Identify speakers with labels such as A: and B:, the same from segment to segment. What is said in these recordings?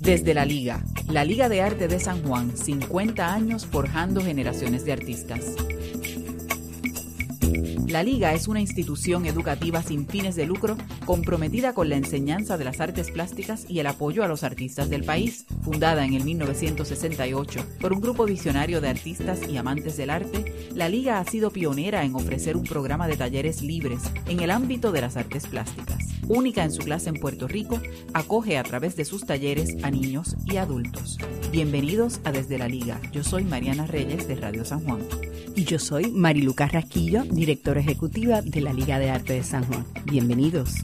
A: Desde la Liga, la Liga de Arte de San Juan, 50 años forjando generaciones de artistas. La Liga es una institución educativa sin fines de lucro comprometida con la enseñanza de las artes plásticas y el apoyo a los artistas del país. Fundada en el 1968 por un grupo visionario de artistas y amantes del arte, la Liga ha sido pionera en ofrecer un programa de talleres libres en el ámbito de las artes plásticas. Única en su clase en Puerto Rico, acoge a través de sus talleres a niños y adultos. Bienvenidos a Desde la Liga. Yo soy Mariana Reyes de Radio San Juan.
B: Y yo soy Mariluca Rasquillo, directora ejecutiva de la Liga de Arte de San Juan. Bienvenidos.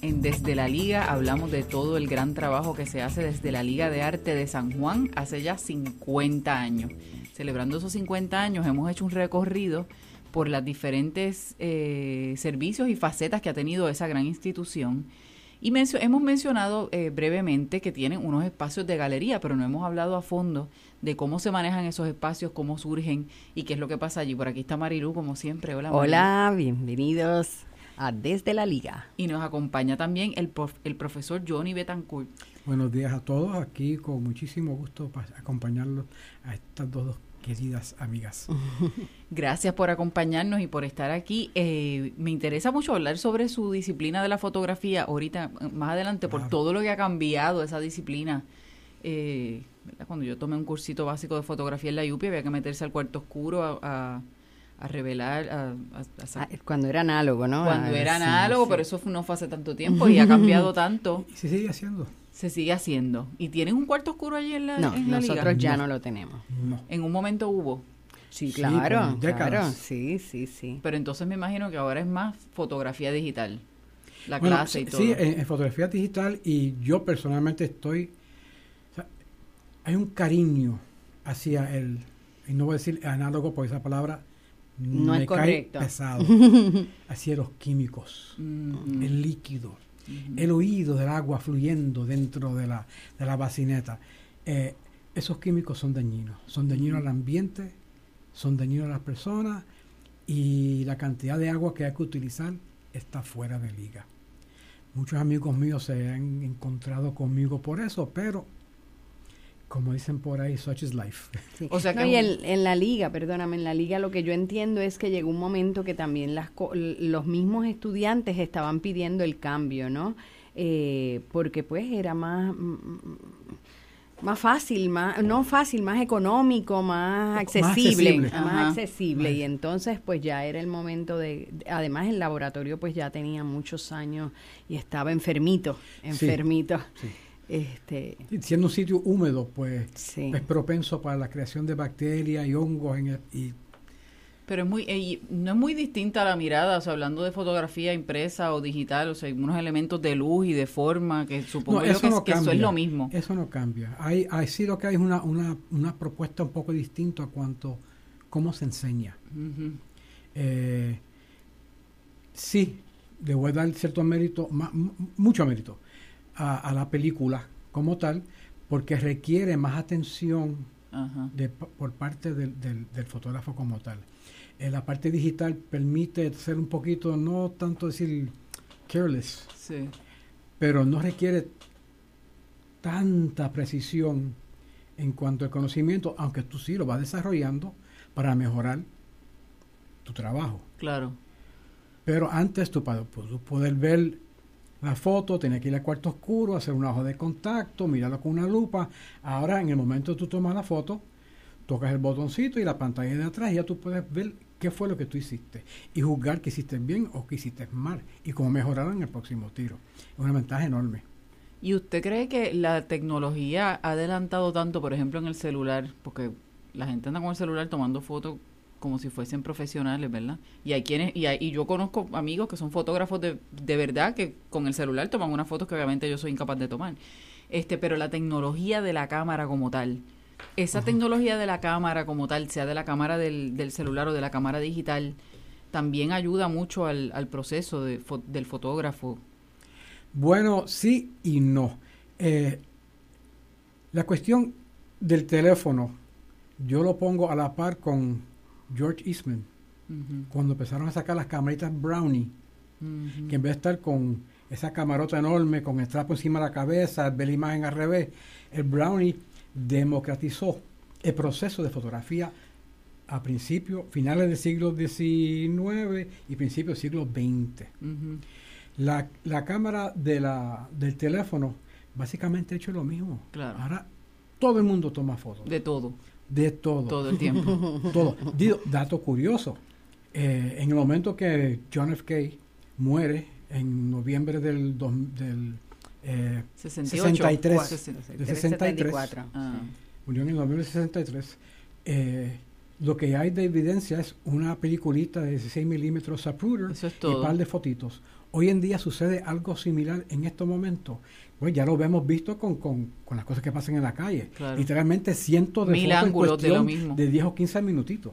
A: En Desde la Liga hablamos de todo el gran trabajo que se hace desde la Liga de Arte de San Juan hace ya 50 años. Celebrando esos 50 años hemos hecho un recorrido por los diferentes eh, servicios y facetas que ha tenido esa gran institución y hemos mencionado eh, brevemente que tienen unos espacios de galería, pero no hemos hablado a fondo de cómo se manejan esos espacios, cómo surgen y qué es lo que pasa allí. Por aquí está Marilu, como siempre. Hola,
B: Hola, bienvenidos a Desde la Liga.
A: Y nos acompaña también el, el profesor Johnny Betancourt.
C: Buenos días a todos, aquí con muchísimo gusto para acompañarlos a estas dos queridas amigas.
A: Gracias por acompañarnos y por estar aquí. Eh, me interesa mucho hablar sobre su disciplina de la fotografía ahorita, más adelante, por todo lo que ha cambiado esa disciplina. Eh, cuando yo tomé un cursito básico de fotografía en la UPI, había que meterse al cuarto oscuro a, revelar. A,
B: ah, cuando era análogo, ¿no?
A: Cuando ah, era análogo, pero eso no fue hace tanto tiempo y ha cambiado tanto.
C: Y se sigue haciendo
A: se sigue haciendo. ¿Y tienen un cuarto oscuro allí en la,
B: no,
A: en
B: nosotros ya no. lo tenemos.
A: En un momento hubo.
B: Sí, claro, claro. Sí, sí, sí.
A: Pero entonces me imagino que ahora es más fotografía digital. La clase y todo.
C: Sí, en, fotografía digital y yo personalmente estoy... hay un cariño hacia el... Y no voy a decir análogo porque esa palabra
B: no me es cae
C: pesado. hacia los químicos, mm. el líquido el oído del agua fluyendo dentro de la, de la bacineta. Eh, esos químicos son dañinos, son dañinos al ambiente, son dañinos a las personas y la cantidad de agua que hay que utilizar está fuera de liga. Muchos amigos míos se han encontrado conmigo por eso, pero como dicen por ahí, such is life.
B: O sea que y en, la liga, perdóname, en la liga lo que yo entiendo es que llegó un momento que también las, los mismos estudiantes estaban pidiendo el cambio, ¿no? Eh, porque pues era más más fácil, más no fácil, más económico, más accesible, más accesible, y entonces pues ya era el momento de además el laboratorio pues ya tenía muchos años y estaba enfermito, enfermito. sí. Este,
C: Siendo un sitio húmedo, pues es propenso para la creación de bacterias y hongos. En y,
A: pero es muy, eh, no es muy distinta la mirada, o sea, hablando de fotografía impresa o digital, o sea, hay unos elementos de luz y de forma que supongo que, eso es lo mismo.
C: Eso no cambia. Hay, hay sí lo que hay es una, una, una propuesta un poco distinta a cuanto cómo se enseña. Eh, sí, le voy a dar cierto mérito, mucho mérito a, la película como tal, porque requiere más atención de, por parte del, del, fotógrafo como tal. En la parte digital permite ser un poquito, no tanto decir careless, pero no requiere tanta precisión en cuanto al conocimiento, aunque tú sí lo vas desarrollando para mejorar tu trabajo.
A: Claro.
C: Pero antes tú para poder ver la foto, tenía que ir al cuarto oscuro, hacer un ojo de contacto, mirarlo con una lupa. Ahora, en el momento que tú tomas la foto, tocas el botoncito y la pantalla de atrás ya tú puedes ver qué fue lo que tú hiciste y juzgar que hiciste bien o que hiciste mal y cómo mejorar en el próximo tiro. Es una ventaja enorme.
A: ¿Y usted cree que la tecnología ha adelantado tanto, por ejemplo, en el celular? Porque la gente anda con el celular tomando fotos como si fuesen profesionales, ¿verdad? Y hay quienes, y, y yo conozco amigos que son fotógrafos de, de verdad que con el celular toman unas fotos que obviamente yo soy incapaz de tomar. Este, pero la tecnología de la cámara como tal, esa tecnología de la cámara como tal, sea de la cámara del, del celular o de la cámara digital, también ayuda mucho al, al proceso de, del fotógrafo.
C: Bueno, sí y no. Eh, la cuestión del teléfono, yo lo pongo a la par con George Eastman. cuando empezaron a sacar las camaritas Brownie, que en vez de estar con esa camarota enorme, con el trapo encima de la cabeza, ver la imagen al revés, el Brownie democratizó el proceso de fotografía a principios, finales del siglo XIX y principios del siglo XX. la, la, cámara de la, del teléfono básicamente ha hecho lo mismo.
A: Claro.
C: Ahora todo el mundo toma fotos.
A: De todo.
C: De todo.
A: Todo el tiempo.
C: todo. Digo, dato curioso. Eh, en el momento que John F. K. muere en noviembre del, del eh, 63, de 63, ah. murió en noviembre del 63, eh, lo que hay de evidencia es una peliculita de 16 milímetros Zapruder y un par de fotitos. Hoy en día sucede algo similar en estos momentos. Pues ya lo hemos visto con, con, con las cosas que pasan en la calle. Literalmente cientos de
A: Mil ángulos de lo mismo.
C: De 10 o 15 minutitos.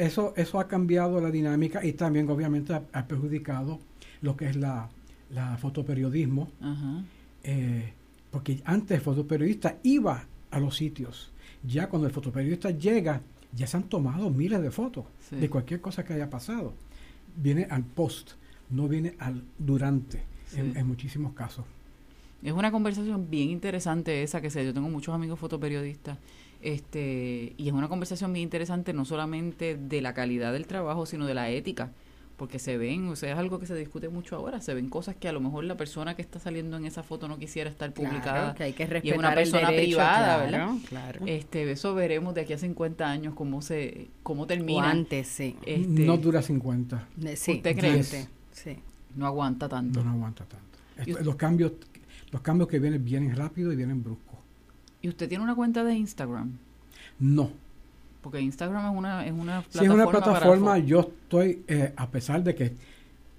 C: eso, eso ha cambiado la dinámica y también obviamente ha, perjudicado lo que es la, la fotoperiodismo. Eh, porque antes el fotoperiodista iba a los sitios. Ya cuando el fotoperiodista llega, ya se han tomado miles de fotos de cualquier cosa que haya pasado. Viene al post, no viene al durante, en, muchísimos casos.
A: Es una conversación bien interesante esa que sé. Yo tengo muchos amigos fotoperiodistas este, y es una conversación bien interesante no solamente de la calidad del trabajo, sino de la ética porque se ven, o sea, es algo que se discute mucho ahora, se ven cosas que a lo mejor la persona que está saliendo en esa foto no quisiera estar publicada.
B: que hay que respetar
A: y es una persona privada, ¿verdad?
B: Claro.
A: Este, eso veremos de aquí a 50 años cómo se cómo termina.
B: antes, sí.
C: Este, no dura 50.
B: Sí,
A: ¿Usted cree?
B: Sí.
A: No aguanta tanto.
C: No, aguanta tanto. los cambios los cambios que vienen vienen rápido y vienen bruscos.
A: ¿Y usted tiene una cuenta de Instagram?
C: No
A: porque Instagram es una, es una
C: plataforma. Sí, es una plataforma. yo estoy, eh, a pesar de que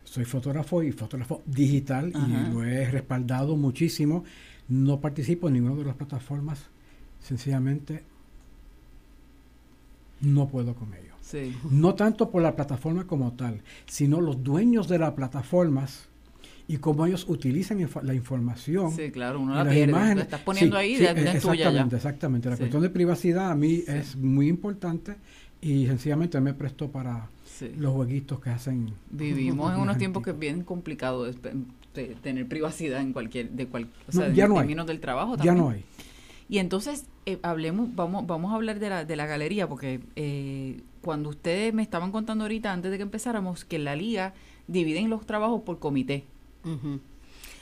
C: soy fotógrafo y fotógrafo digital y lo he respaldado muchísimo, no participo en ninguna de las plataformas. Sencillamente no puedo con ello. No tanto por la plataforma como tal, sino los dueños de las plataformas y cómo ellos utilizan la información.
A: Sí, claro, uno la pierde. Imágenes. estás poniendo ahí, de,
C: exactamente, tuya ya. Exactamente, la cuestión de privacidad a mí es muy importante y sencillamente me presto para los jueguitos que hacen.
A: Vivimos en unos tiempos que es bien complicado de, tener privacidad en cualquier, de cual, o sea,
C: ya
A: en
C: no
A: términos del trabajo también.
C: Ya no hay.
A: Y entonces, eh, hablemos, vamos, vamos a hablar de la, de la galería, porque eh, cuando ustedes me estaban contando ahorita, antes de que empezáramos, que la liga dividen los trabajos por comité.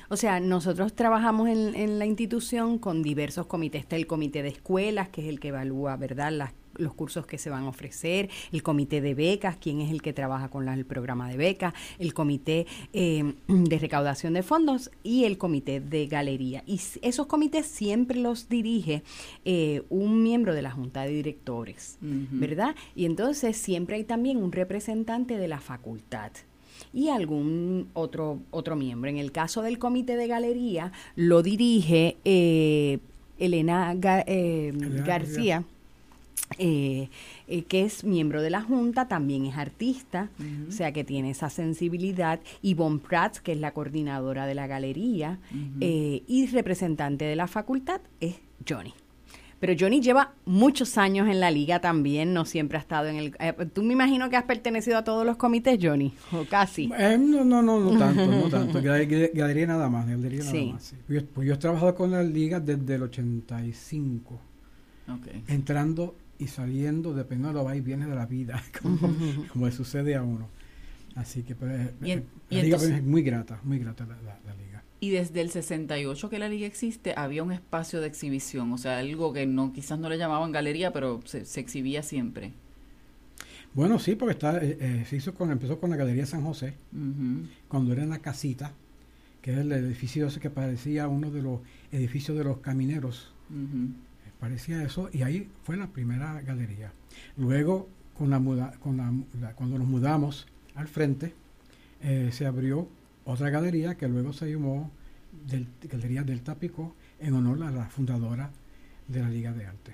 B: O sea, nosotros trabajamos en, la institución con diversos comités. Está el comité de escuelas, que es el que evalúa, ¿verdad?, los cursos que se van a ofrecer, el comité de becas, quien es el que trabaja con el programa de becas, el comité em, de recaudación de fondos y el comité de galería. Y esos comités siempre los dirige eh, un miembro de la junta de directores, ¿verdad? Y entonces siempre hay también un representante de la facultad y algún otro, otro miembro. En el caso del comité de galería, lo dirige eh, Elena eh, García. Eh, que es miembro de la Junta, también es artista, o sea que tiene esa sensibilidad. Yvonne Prats, que es la coordinadora de la galería y representante de la facultad, es Johnny. Pero Johnny lleva muchos años en la liga también, no siempre ha estado en el... Eh, Tú me imagino que has pertenecido a todos los comités, Johnny, o casi.
C: Eh, no, no, no, no tanto, no tanto. Galería nada más, galería nada más. Pues, pues yo he trabajado con la liga desde el 85. Okay. Entrando y saliendo, dependiendo de los y viene de la vida, como, le sucede a uno. Así que pues, eh, la liga es muy grata, muy grata la liga.
A: Y desde el 68 que la liga existe, había un espacio de exhibición, o sea, algo que no quizás no le llamaban galería, pero se, exhibía siempre.
C: Bueno, sí, porque está, eh, eh, se hizo con, empezó con la Galería San José, cuando era en la casita, que era el edificio ese que parecía uno de los edificios de los camineros. Parecía eso, y ahí fue la primera galería. Luego, con la, muda, con la, cuando nos mudamos al frente, eh, se abrió otra galería que luego se llamó Galería del Tapico en honor a la fundadora de la Liga de Arte.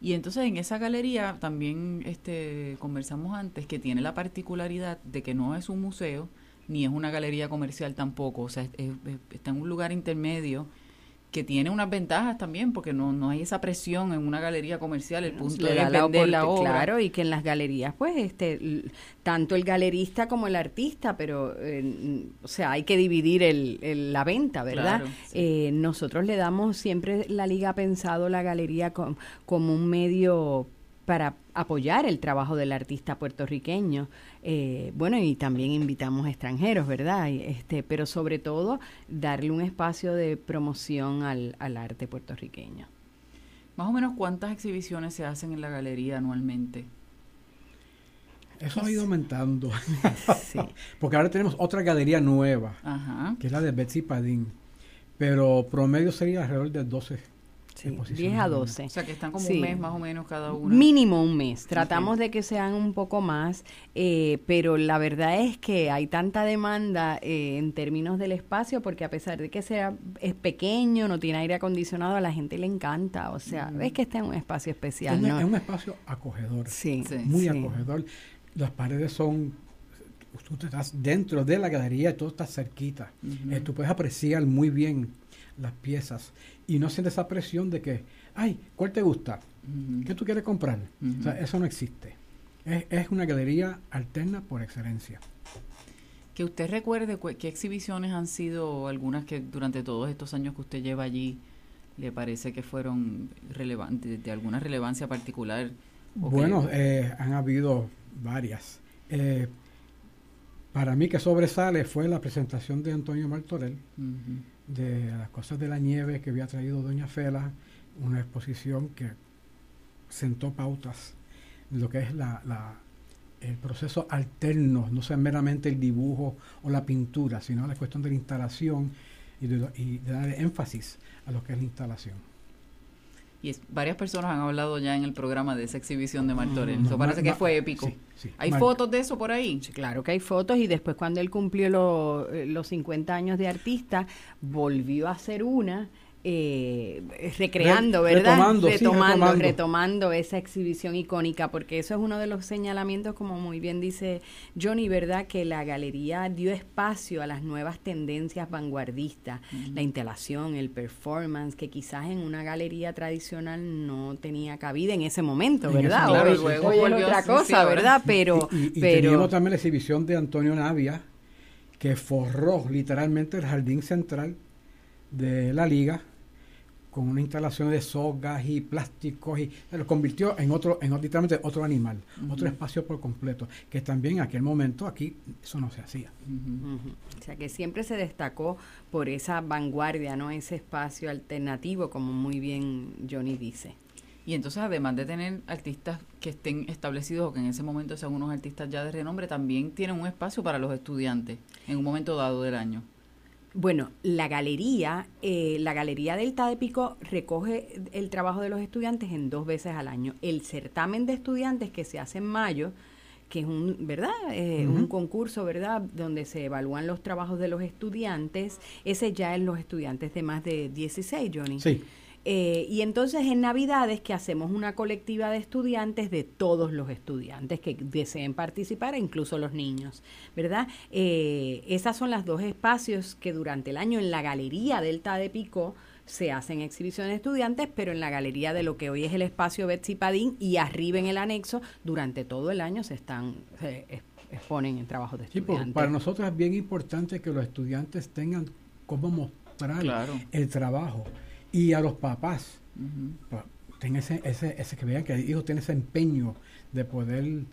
A: Y entonces en esa galería también este, conversamos antes que tiene la particularidad de que no es un museo ni es una galería comercial tampoco, o sea, está en un lugar intermedio que tiene unas ventajas también, porque no, no hay esa presión en una galería comercial, el punto
B: Le
A: de
B: la
A: vender la
B: opor-
A: obra.
B: Claro, y que en las galerías, pues, este, tanto el galerista como el artista, pero, eh, o sea, hay que dividir el, el- la venta, ¿verdad?
A: Claro, sí.
B: Eh, nosotros le damos, siempre la liga ha pensado la galería com- como un medio para apoyar el trabajo del artista puertorriqueño. Eh, bueno, y también invitamos extranjeros, ¿verdad? Y, Este, pero sobre todo, darle un espacio de promoción al, al arte puertorriqueño.
A: Más o menos cuántas exhibiciones se hacen en la galería anualmente.
C: Eso ha ido aumentando.
B: Sí.
C: Porque ahora tenemos otra galería nueva,
A: Ajá.
C: que es la de Betsy Padín. Pero promedio sería alrededor de 12
B: Sí,
C: exposiciones
B: 10 a
C: al año.
B: 12.
A: O sea que están como
B: Sí.
A: un mes más o menos cada una.
B: Mínimo un mes. Tratamos de que sean un poco más, eh, pero la verdad es que hay tanta demanda eh, en términos del espacio, porque a pesar de que sea es pequeño, no tiene aire acondicionado, a la gente le encanta. O sea, ves que está en un espacio
C: Es,
B: especial,
C: es un espacio acogedor,
B: Sí,
A: Sí.
C: muy
B: sí.
C: acogedor. Las paredes son, tú te estás dentro de la galería y todo está cerquita. Eh, tú puedes apreciar muy bien las piezas y no sientes esa presión de que, ay, ¿cuál te gusta? ¿Qué tú quieres comprar? O sea, eso no existe. Es, es una galería alterna por excelencia.
A: Que usted recuerde cu- qué exhibiciones han sido algunas que durante todos estos años que usted lleva allí le parece que fueron relevantes, de alguna relevancia particular. que-
C: Bueno, eh, han habido varias. Eh, para mí que sobresale fue la presentación de Antonio Martorell. De las cosas de la nieve que había traído Doña Fela, una exposición que sentó pautas lo que es la, la- el proceso alterno, no sea meramente el dibujo o la pintura, sino la cuestión de la instalación y de, y de darle énfasis a lo que es la instalación.
A: Y es- varias personas han hablado ya en el programa de esa exhibición de Martorell.
C: No,
A: Eso parece que fue épico.
C: sí, sí.
A: ¿Hay
C: Mar-
A: fotos de eso por ahí?
B: Sí, claro que hay fotos y después cuando él cumplió lo- eh, los 50 años de artista, volvió a hacer una, eh, recreando,
C: Re-
B: ¿verdad?
C: retomando, sí,
B: retomando, esa exhibición icónica, porque eso es uno de los señalamientos, como muy bien dice Johnny, ¿verdad? Que la galería dio espacio a las nuevas tendencias vanguardistas, la instalación, el performance, que quizás en una galería tradicional no tenía cabida en ese momento, ¿verdad?
C: momento,
B: Hoy,
A: luego
B: hoy es otra cosa. ¿verdad? Pero,
C: y, y- y
B: pero
C: teníamos también la exhibición de Antonio Navia, que forró literalmente el jardín central de la liga con una instalación de sogas y plásticos y se lo convirtió en otro, en literalmente otro animal, otro espacio por completo, que también en aquel momento aquí eso no se hacía.
B: O sea que siempre se destacó por esa vanguardia, ¿no? Ese espacio alternativo, como muy bien Johnny dice.
A: Y entonces, además de tener artistas que estén establecidos o que en ese momento sean unos artistas ya de renombre, también tienen un espacio para los estudiantes en un momento dado del año.
B: Bueno, la galería, eh, la galería Delta de Pico recoge el trabajo de los estudiantes en dos veces al año. El certamen de estudiantes que se hace en mayo, que es un, ¿verdad? Eh. Un concurso, ¿verdad? Donde se evalúan los trabajos de los estudiantes. Ese ya es los estudiantes de más de 16, Johnny.
C: Sí,
B: Eh, y entonces en Navidades que hacemos una colectiva de estudiantes de todos los estudiantes que deseen participar, incluso los niños, ¿verdad? Eh, esas son las dos espacios que durante el año en la galería Delta de Pico se hacen exhibiciones de estudiantes, pero en la galería de lo que hoy es el espacio Betsy Padín y arriba en el anexo, durante todo el año se están, se ex- exponen en trabajos de
C: sí,
B: estudiantes.
C: para nosotros es bien importante que los estudiantes tengan cómo mostrar
A: Claro.
C: el trabajo y a los papás pues, tengan ese, ese, ese que vean que el hijo tiene ese empeño de poder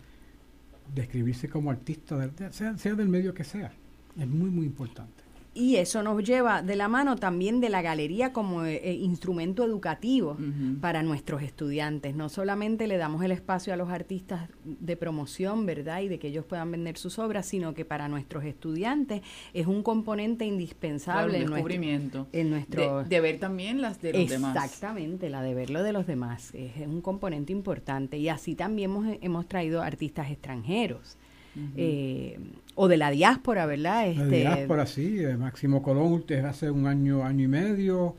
C: describirse como artista, sea, sea del medio que sea. Es muy, muy importante.
B: Y eso nos lleva de la mano también de la galería como eh, eh, instrumento educativo para nuestros estudiantes. No solamente le damos el espacio a los artistas de promoción, ¿verdad? Y de que ellos puedan vender sus obras, sino que para nuestros estudiantes es un componente
A: Claro,
B: indispensable
A: un
B: en nuestro,
A: descubrimiento.
B: en nuestro
A: de, de ver también las de los demás.
B: Exactamente, la de ver lo de los demás. Es un componente importante. Y así también hemos, hemos traído artistas extranjeros. Eh, o de la diáspora, ¿verdad?
C: La
B: Este,
C: diáspora, sí, eh, Máximo Colón desde hace un año, año y medio,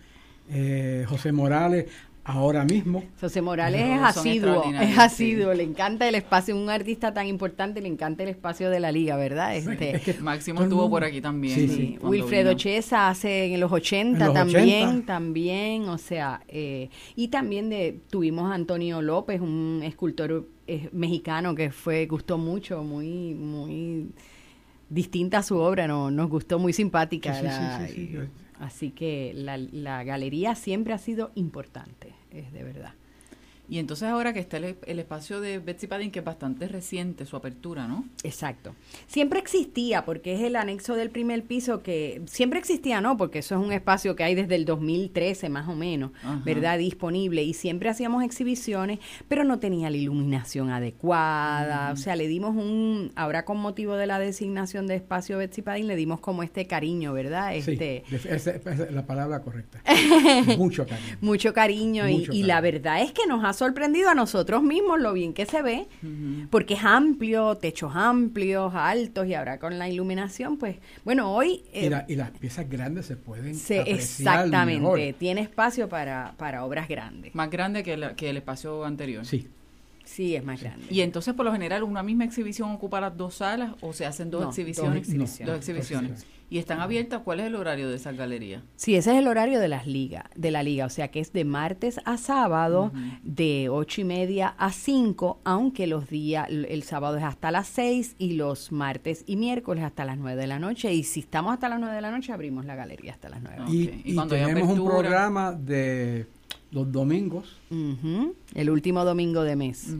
C: eh, José Morales, ahora mismo.
B: José Morales es asiduo, es asiduo, le encanta el espacio, un artista tan importante, le encanta el espacio de la liga, ¿verdad?
A: Este, Máximo estuvo por aquí también.
B: Sí, Wilfredo Chesa hace en los 80 también, también, o sea, eh, y también de, tuvimos a Antonio López, un escultor eh, mexicano que fue, gustó mucho, muy, muy distinta a su obra, no, nos gustó muy simpática. así que la, la galería siempre ha sido importante es de verdad.
A: Y entonces ahora que está el, espacio de Betsy Padding, que es bastante reciente su apertura, ¿no?
B: Exacto. Siempre existía, porque es el anexo del primer piso que siempre existía, ¿no? Porque eso es un espacio que hay desde el 2013 más o menos, ¿verdad? Disponible. Y siempre hacíamos exhibiciones, pero no tenía la iluminación adecuada. O sea, le dimos un, ahora con motivo de la designación de espacio Betsy Padding, le dimos como este cariño, ¿verdad? Este,
C: sí, esa es la palabra correcta. Mucho cariño.
B: Mucho cariño. y, y la verdad es que nos ha sorprendido a nosotros mismos lo bien que se ve, porque es amplio, techos amplios, altos, y ahora con la iluminación, pues, bueno, hoy...
C: y, eh, las piezas grandes se pueden
B: se, Exactamente, tiene espacio para, para obras grandes.
A: Más grande que, que el espacio anterior.
C: Sí.
B: Sí, es más grande.
A: Y entonces, por lo general, una misma exhibición ocupa las dos salas o se hacen dos exhibiciones. Dos, exhibiciones. ¿Y están abiertas? ¿Cuál es el horario de esas galerías?
B: Sí, ese es el horario de las ligas, de la liga, o sea que es de martes a sábado, de ocho y media a cinco, aunque los días, el sábado es hasta las seis y los martes y miércoles hasta las nueve de la noche. Y si estamos hasta las nueve de la noche, abrimos la galería hasta las nueve.
C: Y, cuando tenemos un programa de los domingos.
B: El último domingo de mes.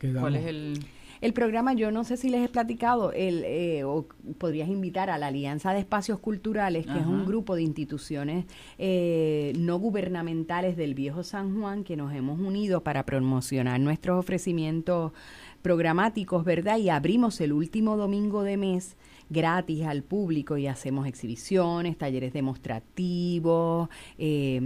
A: ¿Cuál es el...?
B: El programa, yo no sé si les he platicado, el, eh, o podrías invitar a la Alianza de Espacios Culturales, que es un grupo de instituciones eh, no gubernamentales del Viejo San Juan, que nos hemos unido para promocionar nuestros ofrecimientos programáticos, ¿verdad? Y abrimos el último domingo de mes gratis al público y hacemos exhibiciones, talleres demostrativos, eh,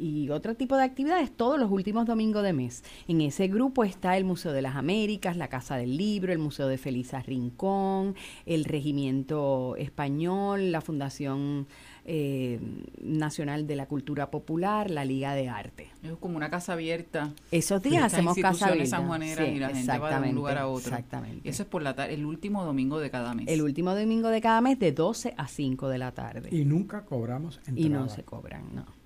B: y otro tipo de actividades todos los últimos domingos de mes. En ese grupo está el Museo de las Américas, la Casa del Libro, el Museo de Felisa Rincón, el Regimiento Español, la Fundación eh, Nacional de la Cultura Popular, la Liga de Arte.
A: Es como una casa abierta.
B: Esos días hacemos casa abierta.
A: y la gente va de un lugar a otro. Exactamente. Eso es por la el último domingo de cada mes.
B: El último domingo de cada mes de 12 a 5 de la tarde.
C: Y nunca cobramos entrada.
B: Y no se cobran, no.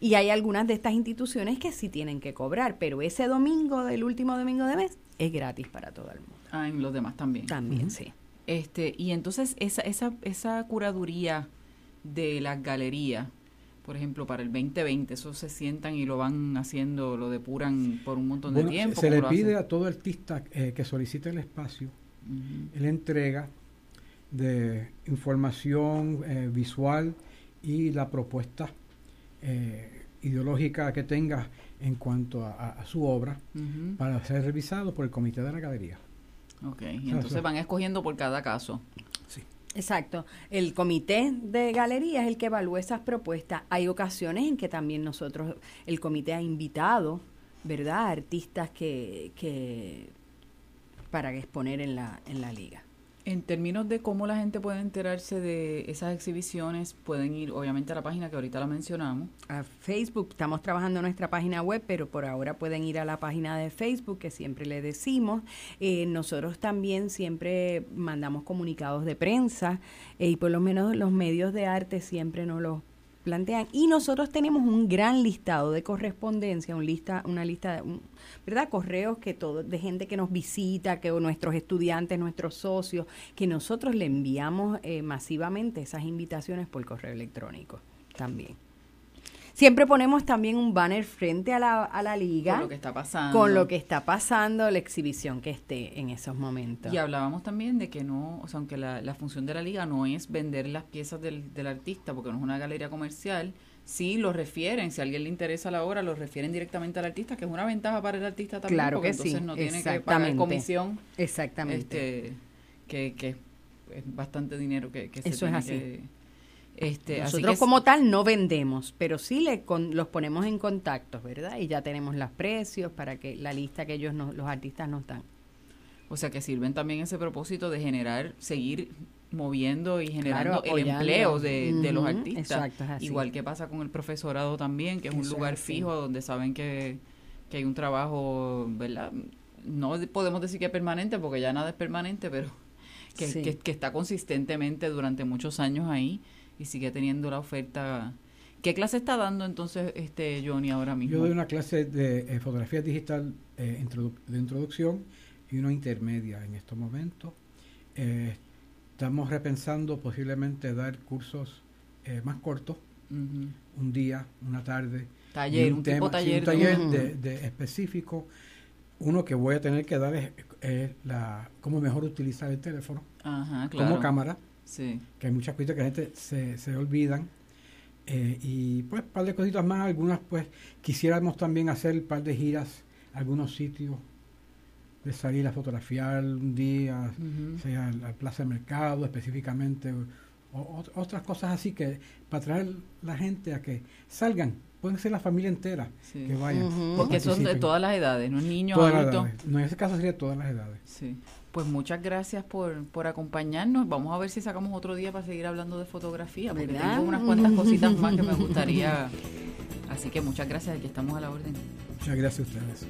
B: Y hay algunas de estas instituciones que sí tienen que cobrar, pero ese domingo del último domingo de mes es gratis para todo el mundo.
A: Ah, en los demás también.
B: También, sí.
A: Este, y entonces esa, esa, esa curaduría de las galerías, por ejemplo, para el 2020, eso se sientan y lo van haciendo, lo depuran por un montón de tiempo.
C: Se, le pide a todo artista eh, que solicite el espacio, la entrega de información eh, visual y la propuesta eh, ideológica que tenga en cuanto a, su obra para ser revisado por el comité de la galería.
A: Ok, y entonces van escogiendo por cada caso.
C: Sí.
B: Exacto. El comité de galería es el que evalúa esas propuestas. Hay ocasiones en que también nosotros, el comité ha invitado, ¿verdad?, artistas que, que para exponer en la, en la liga.
A: En términos de cómo la gente puede enterarse de esas exhibiciones, pueden ir obviamente a la página que ahorita la mencionamos.
B: A Facebook, estamos trabajando en nuestra página web, pero por ahora pueden ir a la página de Facebook que siempre le decimos. Eh, nosotros también siempre mandamos comunicados de prensa eh, y por lo menos los medios de arte siempre nos los plantean. Y nosotros tenemos un gran listado de correspondencia, un lista, una lista de, ¿verdad? Correos que todo, de gente que nos visita, que nuestros estudiantes, nuestros socios, que nosotros le enviamos eh, masivamente esas invitaciones por correo electrónico también. Siempre ponemos también un banner frente a la, a la liga.
A: Con lo que está pasando.
B: Con lo que está pasando, la exhibición que esté en esos momentos.
A: Y hablábamos también de que no, o sea, aunque la, la función de la liga no es vender las piezas del, del artista, porque no es una galería comercial, sí lo refieren, si a alguien le interesa la obra, lo refieren directamente al artista, que es una ventaja para el artista también,
B: claro
A: porque
B: que
A: entonces no tiene que pagar comisión.
B: Exactamente.
A: Este, que, que es bastante dinero que, que
B: se
A: Eso
B: es así.
A: Este,
B: Nosotros como tal no vendemos, pero sí le los ponemos en contacto, ¿verdad? Y ya tenemos los precios para que la lista que ellos los artistas nos dan.
A: O sea que sirven también ese propósito de generar, seguir moviendo y generando el empleo de, los artistas. Igual que pasa con el profesorado también, que es un lugar fijo donde saben que, que hay un trabajo, ¿verdad? No podemos decir que es permanente, porque ya nada es permanente, pero que, que, está consistentemente durante muchos años ahí y sigue teniendo la oferta. ¿Qué clase está dando entonces este Johnny ahora mismo?
C: Yo doy una clase de eh, fotografía digital eh, de introducción y una intermedia en estos momentos. Eh, estamos repensando posiblemente dar cursos más cortos, un día, una tarde.
A: Taller, un, tema, taller.
C: un taller de, específico. Uno que voy a tener que dar es, la cómo mejor utilizar el teléfono como cámara. Sí. Que hay muchas cosas que la gente se, se olvidan. Eh, y pues un par de cositas más, algunas pues quisiéramos también hacer un par de giras, algunos sitios de salir a fotografiar un día, sea a la plaza de mercado específicamente, o, otras cosas así que para traer la gente a que salgan, pueden ser la familia entera que vayan.
A: Porque son de todas las edades, no niños, adultos.
C: No, en ese caso sería todas las edades.
A: Sí. Pues muchas gracias por, por acompañarnos. Vamos a ver si sacamos otro día para seguir hablando de fotografía, porque tengo unas cuantas cositas más que me gustaría. Así que muchas gracias, aquí estamos a la orden.
C: Muchas gracias a ustedes.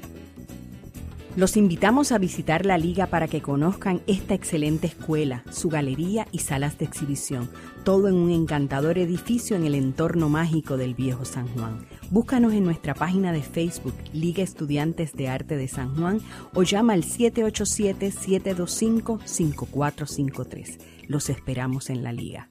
B: Los invitamos a visitar la liga para que conozcan esta excelente escuela, su galería y salas de exhibición, todo en un encantador edificio en el entorno mágico del viejo San Juan. Búscanos en nuestra página de Facebook, Liga Estudiantes de Arte de San Juan, o llama al 787-725-5453. Los esperamos en la liga.